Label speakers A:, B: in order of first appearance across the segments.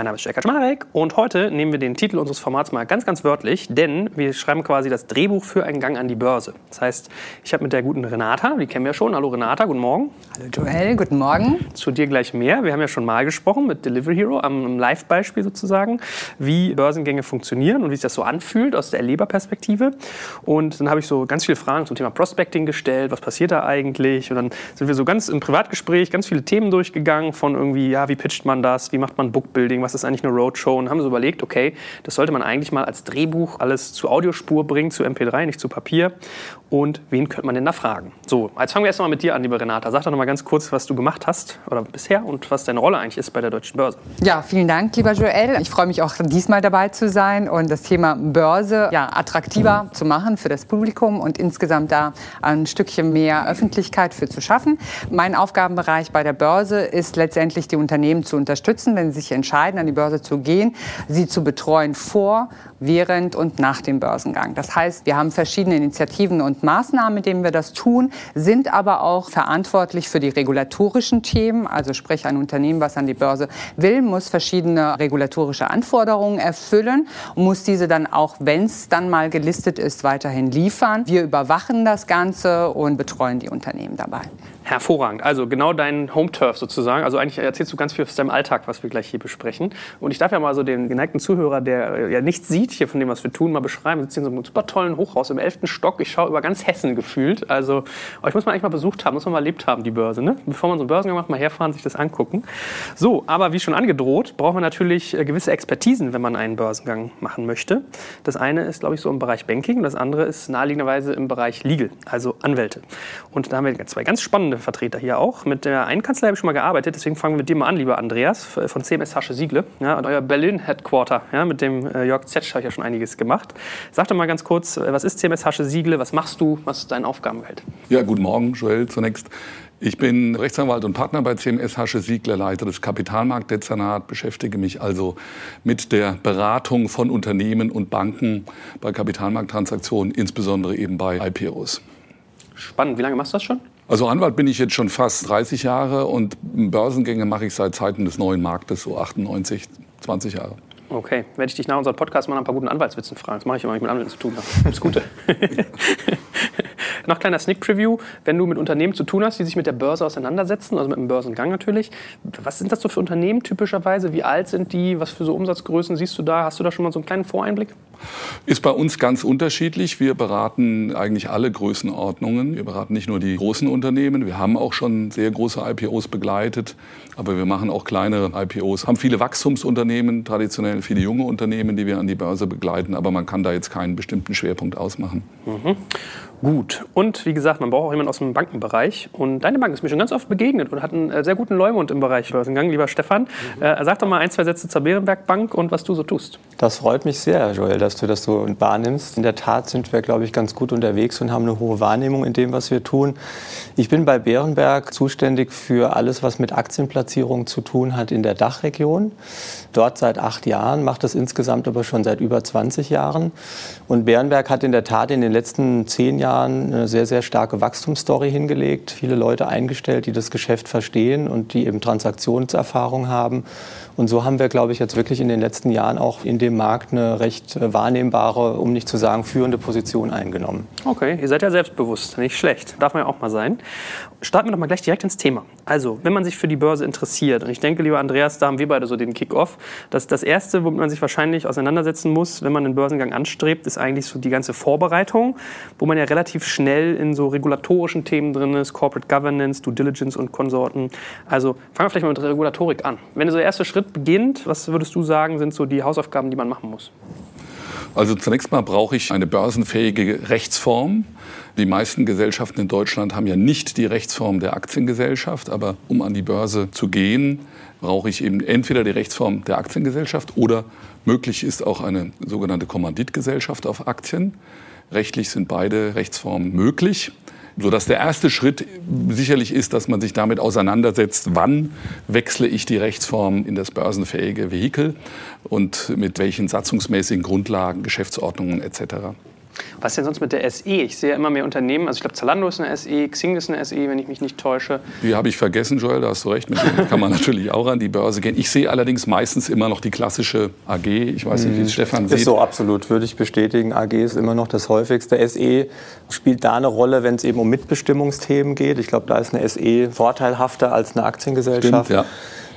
A: Mein Name ist Jörg Kaczmarek und heute nehmen wir den Titel unseres Formats mal ganz, ganz wörtlich, denn wir schreiben quasi das Drehbuch für einen Gang an die Börse. Das heißt, ich habe mit der guten Renata, die kennen wir schon. Hallo Renata, guten Morgen.
B: Hallo Joel, guten Morgen.
A: Zu dir gleich mehr. Wir haben ja schon mal gesprochen mit Delivery Hero am Live-Beispiel sozusagen, wie Börsengänge funktionieren und wie sich das so anfühlt aus der Erleberperspektive. Und dann habe ich so ganz viele Fragen zum Thema Prospecting gestellt. Was passiert da eigentlich? Und dann sind wir so ganz im Privatgespräch ganz viele Themen durchgegangen von irgendwie, ja, wie pitcht man das? Wie macht man Bookbuilding? Was ist eigentlich eine Roadshow? Und haben so überlegt, okay, das sollte man eigentlich mal als Drehbuch alles zu Audiospur bringen, zu MP3, nicht zu Papier. Und wen könnte man denn da fragen? So, jetzt fangen wir erst mal mit dir an, liebe Renata. Sag doch noch mal ganz kurz, was du gemacht hast oder bisher und was deine Rolle eigentlich ist bei der Deutschen Börse.
B: Ja, vielen Dank, lieber Joel. Ich freue mich auch diesmal dabei zu sein und das Thema Börse ja, attraktiver zu machen für das Publikum und insgesamt da ein Stückchen mehr Öffentlichkeit für zu schaffen. Mein Aufgabenbereich bei der Börse ist letztendlich die Unternehmen zu unterstützen, wenn sie sich entscheiden, an die Börse zu gehen, sie zu betreuen vor, während und nach dem Börsengang. Das heißt, wir haben verschiedene Initiativen und Maßnahmen, mit denen wir das tun, sind aber auch verantwortlich für die regulatorischen Themen. Also sprich, ein Unternehmen, was an die Börse will, muss verschiedene regulatorische Anforderungen erfüllen muss diese dann auch, wenn es dann mal gelistet ist, weiterhin liefern. Wir überwachen das Ganze und betreuen die Unternehmen dabei.
A: Hervorragend. Also genau dein Home-Turf sozusagen. Also eigentlich erzählst du ganz viel aus deinem Alltag, was wir gleich hier besprechen. Und ich darf ja mal so den geneigten Zuhörer, der äh, ja nichts sieht hier von dem, was wir tun, mal beschreiben. Wir sitzen in so einem super tollen Hochhaus im 11. Stock. Ich schaue über ganz Hessen gefühlt. Also euch muss man eigentlich mal besucht haben, muss man mal erlebt haben, die Börse. Ne? Bevor man so einen Börsengang macht, mal herfahren, sich das angucken. So, aber wie schon angedroht, braucht man natürlich äh, gewisse Expertisen, wenn man einen Börsengang machen möchte. Das eine ist, glaube ich, so im Bereich Banking. Das andere ist naheliegenderweise im Bereich Legal, also Anwälte. Und da haben wir zwei ganz spannende Vertreter hier auch. Mit der einen Kanzlei habe ich schon mal gearbeitet, deswegen fangen wir mit dir mal an, lieber Andreas, von CMS Hasche Siegle. Ja, und euer Berlin-Headquarter, ja, mit dem äh, Jörg Zetsch habe ich ja schon einiges gemacht. Sag doch mal ganz kurz, äh, was ist CMS Hasche Siegle, was machst du, was ist dein Aufgabenfeld?
C: Ja, guten Morgen, Joel, zunächst. Ich bin Rechtsanwalt und Partner bei CMS Hasche Siegler, Leiter des Kapitalmarktdezernat, beschäftige mich also mit der Beratung von Unternehmen und Banken bei Kapitalmarkttransaktionen, insbesondere eben bei IPOs.
A: Spannend. Wie lange machst du das schon?
C: Also Anwalt bin ich jetzt schon fast 30 Jahre und Börsengänge mache ich seit Zeiten des neuen Marktes, so 98, 20 Jahre.
A: Okay, werde ich dich nach unserem Podcast mal ein paar guten Anwaltswitzen fragen. Das mache ich immer, wenn ich mit Anwälten zu tun habe. Das Gute. Noch kleiner Sneak Preview. Wenn du mit Unternehmen zu tun hast, die sich mit der Börse auseinandersetzen, also mit dem Börsengang natürlich, was sind das so für Unternehmen typischerweise? Wie alt sind die? Was für so Umsatzgrößen siehst du da? Hast du da schon mal so einen kleinen Voreinblick?
C: Ist bei uns ganz unterschiedlich. Wir beraten eigentlich alle Größenordnungen. Wir beraten nicht nur die großen Unternehmen. Wir haben auch schon sehr große IPOs begleitet, aber wir machen auch kleinere IPOs. Haben viele Wachstumsunternehmen, traditionell viele junge Unternehmen, die wir an die Börse begleiten, aber man kann da jetzt keinen bestimmten Schwerpunkt ausmachen.
A: Mhm. Gut. Und wie gesagt, man braucht auch jemanden aus dem Bankenbereich. Und deine Bank ist mir schon ganz oft begegnet und hat einen äh, sehr guten Leumund im Bereich Börsengang. Lieber Stefan, mhm. äh, sag doch mal ein, zwei Sätze zur Bärenberg Bank und was du so tust.
D: Das freut mich sehr, Joel, dass du das so wahrnimmst. In der Tat sind wir, glaube ich, ganz gut unterwegs und haben eine hohe Wahrnehmung in dem, was wir tun. Ich bin bei Bärenberg zuständig für alles, was mit Aktienplatzierung zu tun hat in der Dachregion. Dort seit acht Jahren, macht das insgesamt aber schon seit über 20 Jahren. Und Bärenberg hat in der Tat in den letzten zehn Jahren Jahren eine sehr, sehr starke Wachstumsstory hingelegt, viele Leute eingestellt, die das Geschäft verstehen und die eben Transaktionserfahrung haben. Und so haben wir, glaube ich, jetzt wirklich in den letzten Jahren auch in dem Markt eine recht wahrnehmbare, um nicht zu sagen führende Position eingenommen.
A: Okay, ihr seid ja selbstbewusst, nicht schlecht. Darf man ja auch mal sein. Starten wir doch mal gleich direkt ins Thema. Also, wenn man sich für die Börse interessiert, und ich denke, lieber Andreas, da haben wir beide so den Kick-Off, dass das Erste, womit man sich wahrscheinlich auseinandersetzen muss, wenn man den Börsengang anstrebt, ist eigentlich so die ganze Vorbereitung, wo man ja relativ schnell in so regulatorischen Themen drin ist, Corporate Governance, Due Diligence und Konsorten. Also fangen wir vielleicht mal mit Regulatorik an. Wenn so der erste Schritt beginnt, was würdest du sagen, sind so die Hausaufgaben, die man machen muss?
C: Also zunächst mal brauche ich eine börsenfähige Rechtsform. Die meisten Gesellschaften in Deutschland haben ja nicht die Rechtsform der Aktiengesellschaft, aber um an die Börse zu gehen, brauche ich eben entweder die Rechtsform der Aktiengesellschaft oder möglich ist auch eine sogenannte Kommanditgesellschaft auf Aktien. Rechtlich sind beide Rechtsformen möglich. Sodass der erste Schritt sicherlich ist, dass man sich damit auseinandersetzt, wann wechsle ich die Rechtsform in das börsenfähige Vehikel und mit welchen satzungsmäßigen Grundlagen, Geschäftsordnungen etc.
A: Was denn sonst mit der SE? Ich sehe ja immer mehr Unternehmen, also ich glaube Zalando ist eine SE, Xing ist eine SE, wenn ich mich nicht täusche.
C: Die habe ich vergessen, Joel, da hast du recht, mit denen kann man natürlich auch an die Börse gehen. Ich sehe allerdings meistens immer noch die klassische AG, ich weiß nicht, wie es Stefan
D: sieht. Ist so, absolut, würde ich bestätigen. AG ist immer noch das häufigste. SE spielt da eine Rolle, wenn es eben um Mitbestimmungsthemen geht. Ich glaube, da ist eine SE vorteilhafter als eine Aktiengesellschaft. Stimmt, ja.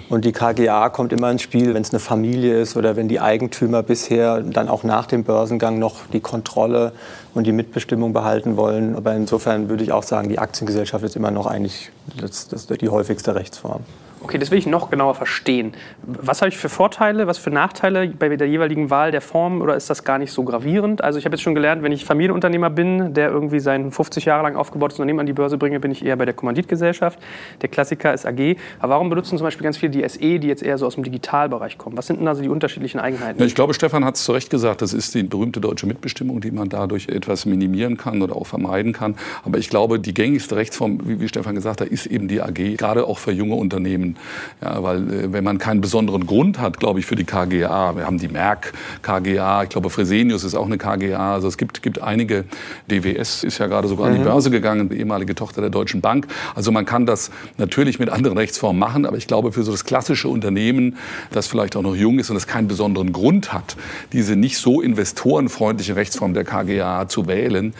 D: Und die KGA kommt immer ins Spiel, wenn es eine Familie ist oder wenn die Eigentümer bisher dann auch nach dem Börsengang noch die Kontrolle und die Mitbestimmung behalten wollen. Aber insofern würde ich auch sagen, die Aktiengesellschaft ist immer noch eigentlich das, das die häufigste Rechtsform.
A: Okay, das will ich noch genauer verstehen. Was habe ich für Vorteile, was für Nachteile bei der jeweiligen Wahl der Form oder ist das gar nicht so gravierend? Also ich habe jetzt schon gelernt, wenn ich Familienunternehmer bin, der irgendwie sein 50 Jahre lang aufgebautes Unternehmen an die Börse bringe, bin ich eher bei der Kommanditgesellschaft. Der Klassiker ist AG. Aber warum benutzen zum Beispiel ganz viele die SE, die jetzt eher so aus dem Digitalbereich kommen? Was sind denn also die unterschiedlichen Eigenheiten?
C: Ich glaube, Stefan hat es zu Recht gesagt, das ist die berühmte deutsche Mitbestimmung, die man dadurch etwas minimieren kann oder auch vermeiden kann. Aber ich glaube, die gängigste Rechtsform, wie, wie Stefan gesagt hat, ist eben die AG, gerade auch für junge Unternehmen. Ja, weil äh, wenn man keinen besonderen Grund hat, glaube ich, für die KGA, wir haben die Merck KGA, ich glaube Fresenius ist auch eine KGA, also es gibt, gibt einige, DWS ist ja gerade sogar mhm. an die mhm. Börse gegangen, die ehemalige Tochter der Deutschen Bank. Also man kann das natürlich mit anderen Rechtsformen machen, aber ich glaube für so das klassische Unternehmen, das vielleicht auch noch jung ist und das keinen besonderen Grund hat, diese nicht so investorenfreundliche Rechtsform der KGA zu wählen,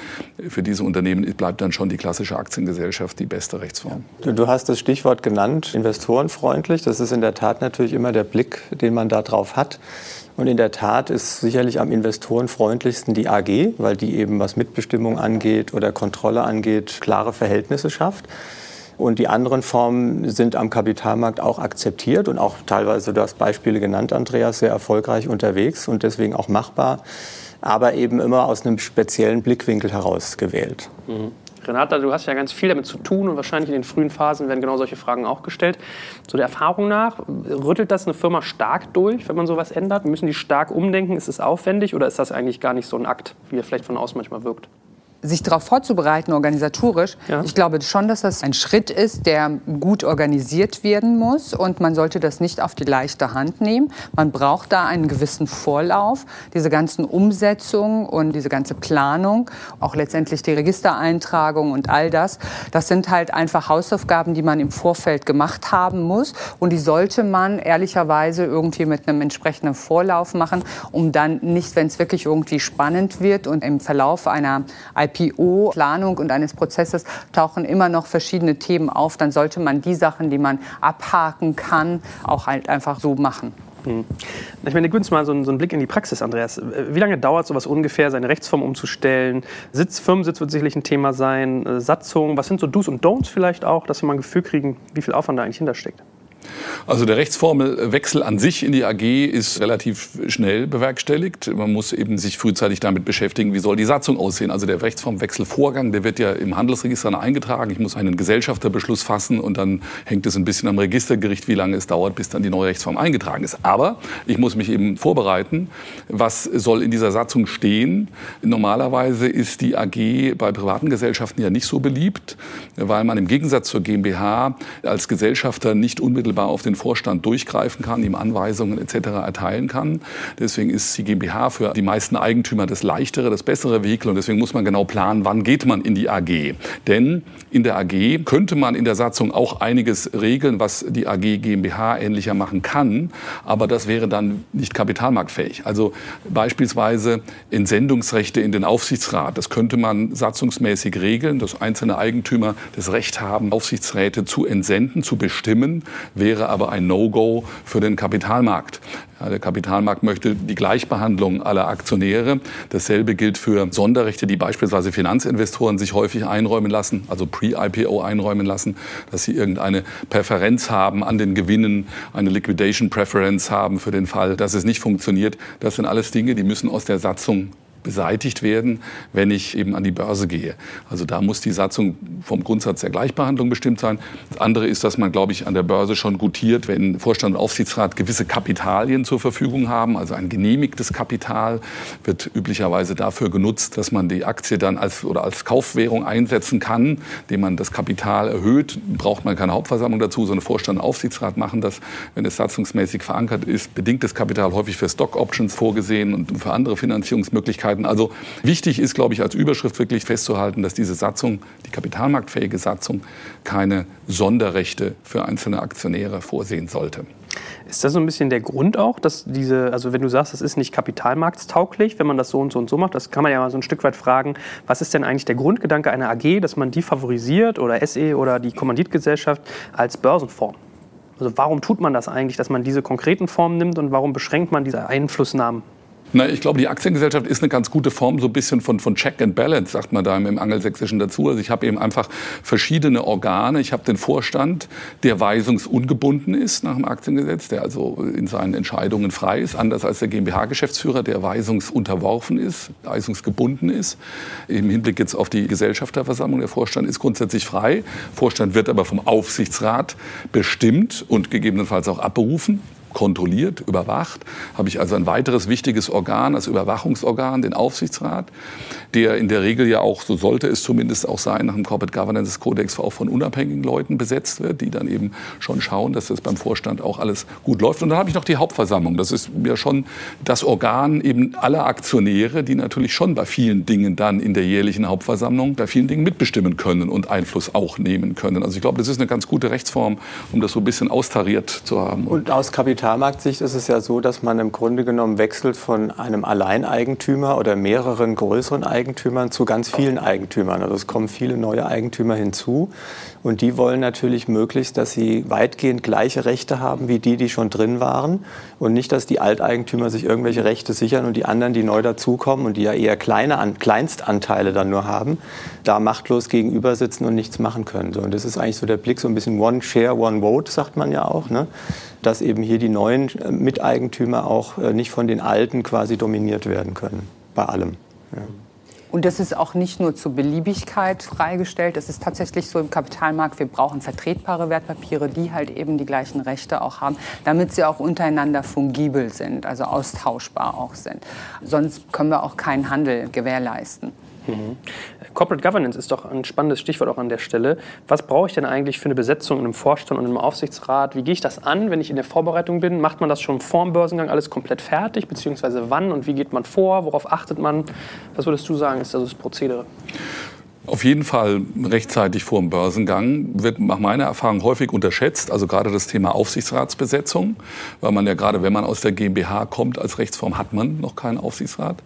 C: für diese Unternehmen bleibt dann schon die klassische Aktiengesellschaft die beste Rechtsform.
D: Du, hast das Stichwort genannt, investorenfreundlich. Das ist in der Tat natürlich immer der Blick, den man da drauf hat. Und in der Tat ist sicherlich am investorenfreundlichsten die AG, weil die eben was Mitbestimmung angeht oder Kontrolle angeht, klare Verhältnisse schafft. Und die anderen Formen sind am Kapitalmarkt auch akzeptiert und auch teilweise, du hast Beispiele genannt, Andreas, sehr erfolgreich unterwegs und deswegen auch machbar, aber eben immer aus einem speziellen Blickwinkel heraus gewählt.
A: Mhm. Renata, du hast ja ganz viel damit zu tun und wahrscheinlich in den frühen Phasen werden genau solche Fragen auch gestellt. So der Erfahrung nach, rüttelt das eine Firma stark durch, wenn man sowas ändert? Müssen die stark umdenken? Ist es aufwendig oder ist das eigentlich gar nicht so ein Akt, wie er vielleicht von außen manchmal wirkt?
B: Sich darauf vorzubereiten, organisatorisch, ja. ich glaube schon, dass das ein Schritt ist, der gut organisiert werden muss. Und man sollte das nicht auf die leichte Hand nehmen. Man braucht da einen gewissen Vorlauf. Diese ganzen Umsetzungen und diese ganze Planung, auch letztendlich die Registereintragung und all das, das sind halt einfach Hausaufgaben, die man im Vorfeld gemacht haben muss. Und die sollte man ehrlicherweise irgendwie mit einem entsprechenden Vorlauf machen, um dann nicht, wenn es wirklich irgendwie spannend wird und im Verlauf einer IP IPO-Planung und eines Prozesses tauchen immer noch verschiedene Themen auf. Dann sollte man die Sachen, die man abhaken kann, auch halt einfach so machen. Hm.
A: Ich meine, gib mal so einen, so einen, Blick in die Praxis, Andreas. Wie lange dauert sowas ungefähr, seine Rechtsform umzustellen? Sitz, Firmensitz wird sicherlich ein Thema sein, äh, Satzung. Was sind so Do's und Don'ts vielleicht auch, dass wir mal ein Gefühl kriegen, wie viel Aufwand da eigentlich hintersteckt?
C: Also der Rechtsformelwechsel an sich in die AG ist relativ schnell bewerkstelligt. Man muss eben sich frühzeitig damit beschäftigen, wie soll die Satzung aussehen. Also der Rechtsformwechselvorgang, der wird ja im Handelsregister eingetragen. Ich muss einen Gesellschafterbeschluss fassen und dann hängt es ein bisschen am Registergericht, wie lange es dauert, bis dann die neue Rechtsform eingetragen ist. Aber ich muss mich eben vorbereiten, was soll in dieser Satzung stehen. Normalerweise ist die AG bei privaten Gesellschaften ja nicht so beliebt, weil man im Gegensatz zur GmbH als Gesellschafter nicht unmittelbar auf den Vorstand durchgreifen kann, ihm Anweisungen etc. erteilen kann. Deswegen ist die GmbH für die meisten Eigentümer das leichtere, das bessere Vehikel und deswegen muss man genau planen, wann geht man in die AG. Denn in der AG könnte man in der Satzung auch einiges regeln, was die AG GmbH ähnlicher machen kann, aber das wäre dann nicht kapitalmarktfähig. Also beispielsweise Entsendungsrechte in den Aufsichtsrat, das könnte man satzungsmäßig regeln, dass einzelne Eigentümer das Recht haben, Aufsichtsräte zu entsenden, zu bestimmen, wäre aber ein No-Go für den Kapitalmarkt. Ja, der Kapitalmarkt möchte die Gleichbehandlung aller Aktionäre. Dasselbe gilt für Sonderrechte, die beispielsweise Finanzinvestoren sich häufig einräumen lassen, also pre-IPO einräumen lassen, dass sie irgendeine Präferenz haben an den Gewinnen, eine Liquidation Preference haben für den Fall, dass es nicht funktioniert. Das sind alles Dinge, die müssen aus der Satzung beseitigt werden, wenn ich eben an die Börse gehe. Also da muss die Satzung vom Grundsatz der Gleichbehandlung bestimmt sein. Das andere ist, dass man, glaube ich, an der Börse schon gutiert, wenn Vorstand und Aufsichtsrat gewisse Kapitalien zur Verfügung haben. Also ein genehmigtes Kapital wird üblicherweise dafür genutzt, dass man die Aktie dann als, oder als Kaufwährung einsetzen kann, indem man das Kapital erhöht. Braucht man keine Hauptversammlung dazu, sondern Vorstand und Aufsichtsrat machen das, wenn es satzungsmäßig verankert ist. Bedingtes Kapital häufig für Stock Options vorgesehen und für andere Finanzierungsmöglichkeiten. Also wichtig ist, glaube ich, als Überschrift wirklich festzuhalten, dass diese Satzung, die kapitalmarktfähige Satzung, keine Sonderrechte für einzelne Aktionäre vorsehen sollte.
A: Ist das so ein bisschen der Grund auch, dass diese, also wenn du sagst, das ist nicht kapitalmarktstauglich, wenn man das so und so und so macht, das kann man ja mal so ein Stück weit fragen, was ist denn eigentlich der Grundgedanke einer AG, dass man die favorisiert oder SE oder die Kommanditgesellschaft als Börsenform? Also warum tut man das eigentlich, dass man diese konkreten Formen nimmt und warum beschränkt man diese Einflussnahmen?
C: Na, ich glaube, die Aktiengesellschaft ist eine ganz gute Form, so ein bisschen von, von Check and Balance, sagt man da im, Angelsächsischen dazu. Also ich habe eben einfach verschiedene Organe. Ich habe den Vorstand, der weisungsungebunden ist nach dem Aktiengesetz, der also in seinen Entscheidungen frei ist, anders als der GmbH-Geschäftsführer, der weisungsunterworfen ist, weisungsgebunden ist. Im Hinblick jetzt auf die Gesellschafterversammlung, der Vorstand ist grundsätzlich frei. Vorstand wird aber vom Aufsichtsrat bestimmt und gegebenenfalls auch abberufen kontrolliert, überwacht. Habe ich also ein weiteres wichtiges Organ als Überwachungsorgan, den Aufsichtsrat, der in der Regel ja auch, so sollte es zumindest auch sein, nach dem Corporate Governance Codex auch von unabhängigen Leuten besetzt wird, die dann eben schon schauen, dass das beim Vorstand auch alles gut läuft. Und dann habe ich noch die Hauptversammlung. Das ist ja schon das Organ eben aller Aktionäre, die natürlich schon bei vielen Dingen dann in der jährlichen Hauptversammlung bei vielen Dingen mitbestimmen können und Einfluss auch nehmen können. Also ich glaube, das ist eine ganz gute Rechtsform, um das so ein bisschen austariert zu haben.
D: Und aus Kapital Kapitalmarktsicht ist es ja so, dass man im Grunde genommen wechselt von einem Alleineigentümer oder mehreren größeren Eigentümern zu ganz vielen Eigentümern. Also es kommen viele neue Eigentümer hinzu. Und die wollen natürlich möglichst, dass sie weitgehend gleiche Rechte haben wie die, die schon drin waren. Und nicht, dass die Alteigentümer sich irgendwelche Rechte sichern und die anderen, die neu dazukommen und die ja eher kleine An Kleinstanteile dann nur haben, da machtlos gegenüber sitzen und nichts machen können. Und das ist eigentlich so der Blick, so ein bisschen One Share, One Vote, sagt man ja auch. Ne? Dass eben hier die neuen äh, Miteigentümer auch äh, nicht von den Alten quasi dominiert werden können. Bei allem. Ja.
B: Und das ist auch nicht nur zur Beliebigkeit freigestellt. Es ist tatsächlich so im Kapitalmarkt, wir brauchen vertretbare Wertpapiere, die halt eben die gleichen Rechte auch haben, damit sie auch untereinander fungibel sind, also austauschbar auch sind. Sonst können wir auch keinen Handel gewährleisten.
A: Mhm. Corporate Governance ist doch ein spannendes Stichwort auch an der Stelle. Was brauche ich denn eigentlich für eine Besetzung in einem Vorstand und einem Aufsichtsrat? Wie gehe ich das an, wenn ich in der Vorbereitung bin? Macht man das schon vor dem Börsengang alles komplett fertig? Beziehungsweise wann und wie geht man vor? Worauf achtet man? Was würdest du sagen, ist also das Prozedere?
C: Auf jeden Fall rechtzeitig vor dem Börsengang wird nach meiner Erfahrung häufig unterschätzt, also gerade das Thema Aufsichtsratsbesetzung, weil man ja gerade, wenn man aus der GmbH kommt, als Rechtsform hat man noch keinen Aufsichtsrat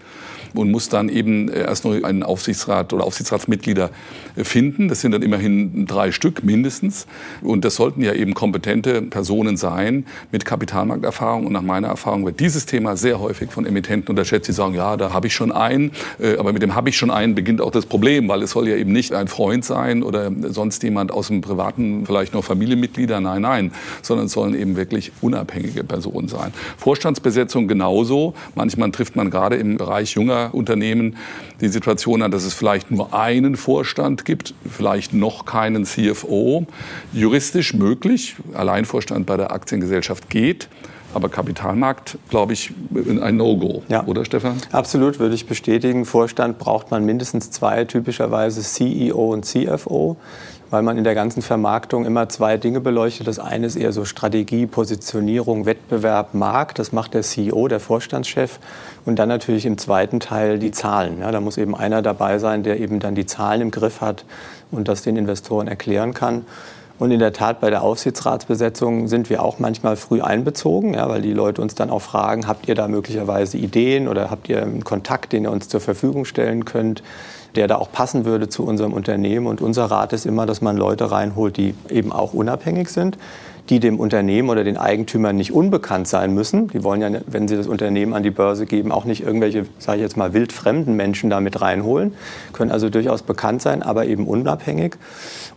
C: und muss dann eben erst noch einen Aufsichtsrat oder Aufsichtsratsmitglieder finden. Das sind dann immerhin drei Stück mindestens. Und das sollten ja eben kompetente Personen sein mit Kapitalmarkterfahrung. Und nach meiner Erfahrung wird dieses Thema sehr häufig von Emittenten unterschätzt. Sie sagen, ja, da habe ich schon einen. Äh, aber mit dem habe ich schon einen beginnt auch das Problem, weil es soll ja eben nicht ein Freund sein oder sonst jemand aus dem privaten, vielleicht noch Familienmitglieder. Nein, nein, sondern es sollen eben wirklich unabhängige Personen sein. Vorstandsbesetzung genauso. Manchmal trifft man gerade im Bereich junger Unternehmen die Situation an, dass es vielleicht nur einen Vorstand gibt, vielleicht noch keinen CFO. Juristisch möglich, Alleinvorstand bei der Aktiengesellschaft geht. Aber Kapitalmarkt, glaube ich, ein No-Go,
D: ja. oder Stefan? Absolut, würde ich bestätigen. Vorstand braucht man mindestens zwei, typischerweise CEO und CFO weil man in der ganzen Vermarktung immer zwei Dinge beleuchtet. Das eine ist eher so Strategie, Positionierung, Wettbewerb, Markt. Das macht der CEO, der Vorstandschef. Und dann natürlich im zweiten Teil die Zahlen. Ja, da muss eben einer dabei sein, der eben dann die Zahlen im Griff hat und das den Investoren erklären kann. Und in der Tat bei der Aufsichtsratsbesetzung sind wir auch manchmal früh einbezogen, ja, weil die Leute uns dann auch fragen, habt ihr da möglicherweise Ideen oder habt ihr einen Kontakt, den ihr uns zur Verfügung stellen könnt? Der da auch passen würde zu unserem Unternehmen. Und unser Rat ist immer, dass man Leute reinholt, die eben auch unabhängig sind, die dem Unternehmen oder den Eigentümern nicht unbekannt sein müssen. Die wollen ja, wenn sie das Unternehmen an die Börse geben, auch nicht irgendwelche, sage ich jetzt mal, wildfremden Menschen damit reinholen, können also durchaus bekannt sein, aber eben unabhängig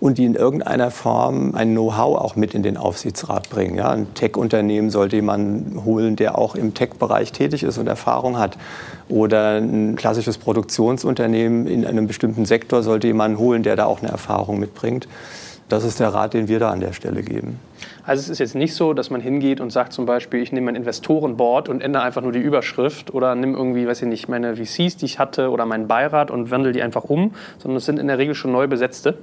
D: und die in irgendeiner Form ein Know-how auch mit in den Aufsichtsrat bringen. Ja, ein Tech-Unternehmen sollte jemanden holen, der auch im Tech-Bereich tätig ist und Erfahrung hat oder ein klassisches Produktionsunternehmen in einem bestimmten Sektor sollte jemanden holen, der da auch eine Erfahrung mitbringt. Das ist der Rat, den wir da an der Stelle geben.
A: Also es ist jetzt nicht so, dass man hingeht und sagt zum Beispiel, ich nehme mein Investorenboard und ändere einfach nur die Überschrift oder nehme irgendwie, weiß ich nicht, meine VCs, die ich hatte oder meinen Beirat und wandle die einfach um, sondern es sind in der Regel schon neu besetzte.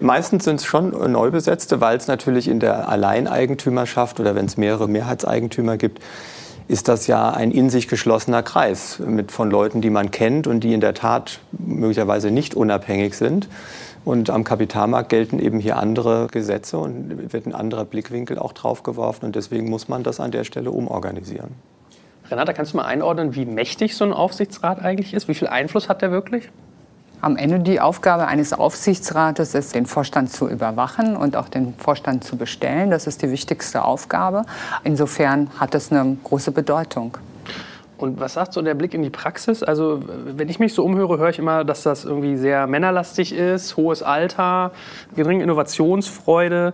D: Meistens sind es schon Neubesetzte, weil es natürlich in der Alleineigentümerschaft oder wenn es mehrere Mehrheitseigentümer gibt, ist das ja ein in sich geschlossener Kreis mit von Leuten, die man kennt und die in der Tat möglicherweise nicht unabhängig sind. Und am Kapitalmarkt gelten eben hier andere Gesetze und wird ein anderer Blickwinkel auch drauf geworfen. Und deswegen muss man das an der Stelle umorganisieren.
A: Renata, kannst du mal einordnen, wie mächtig so ein Aufsichtsrat eigentlich ist? Wie viel Einfluss hat der wirklich?
B: Am Ende die Aufgabe eines Aufsichtsrates ist, den Vorstand zu überwachen und auch den Vorstand zu bestellen. Das ist die wichtigste Aufgabe. Insofern hat es eine große Bedeutung.
A: Und was sagt so der Blick in die Praxis? Also, wenn ich mich so umhöre, höre ich immer, dass das irgendwie sehr männerlastig ist, hohes Alter, geringe Innovationsfreude.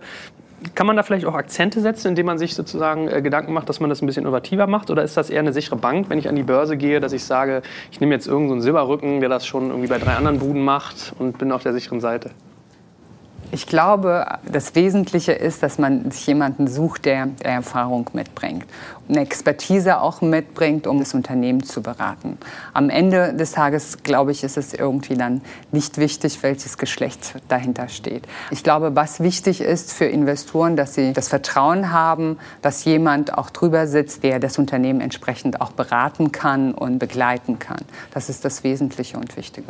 A: Kann man da vielleicht auch Akzente setzen, indem man sich sozusagen äh, Gedanken macht, dass man das ein bisschen innovativer macht? Oder ist das eher eine sichere Bank, wenn ich an die Börse gehe, dass ich sage, ich nehme jetzt irgendeinen so Silberrücken, der das schon irgendwie bei drei anderen Buden macht und bin auf der sicheren Seite?
B: Ich glaube, das Wesentliche ist, dass man sich jemanden sucht, der, Erfahrung mitbringt eine Expertise auch mitbringt, um das Unternehmen zu beraten. Am Ende des Tages, glaube ich, ist es irgendwie dann nicht wichtig, welches Geschlecht dahinter steht. Ich glaube, was wichtig ist für Investoren, dass sie das Vertrauen haben, dass jemand auch drüber sitzt, der das Unternehmen entsprechend auch beraten kann und begleiten kann. Das ist das Wesentliche und Wichtige.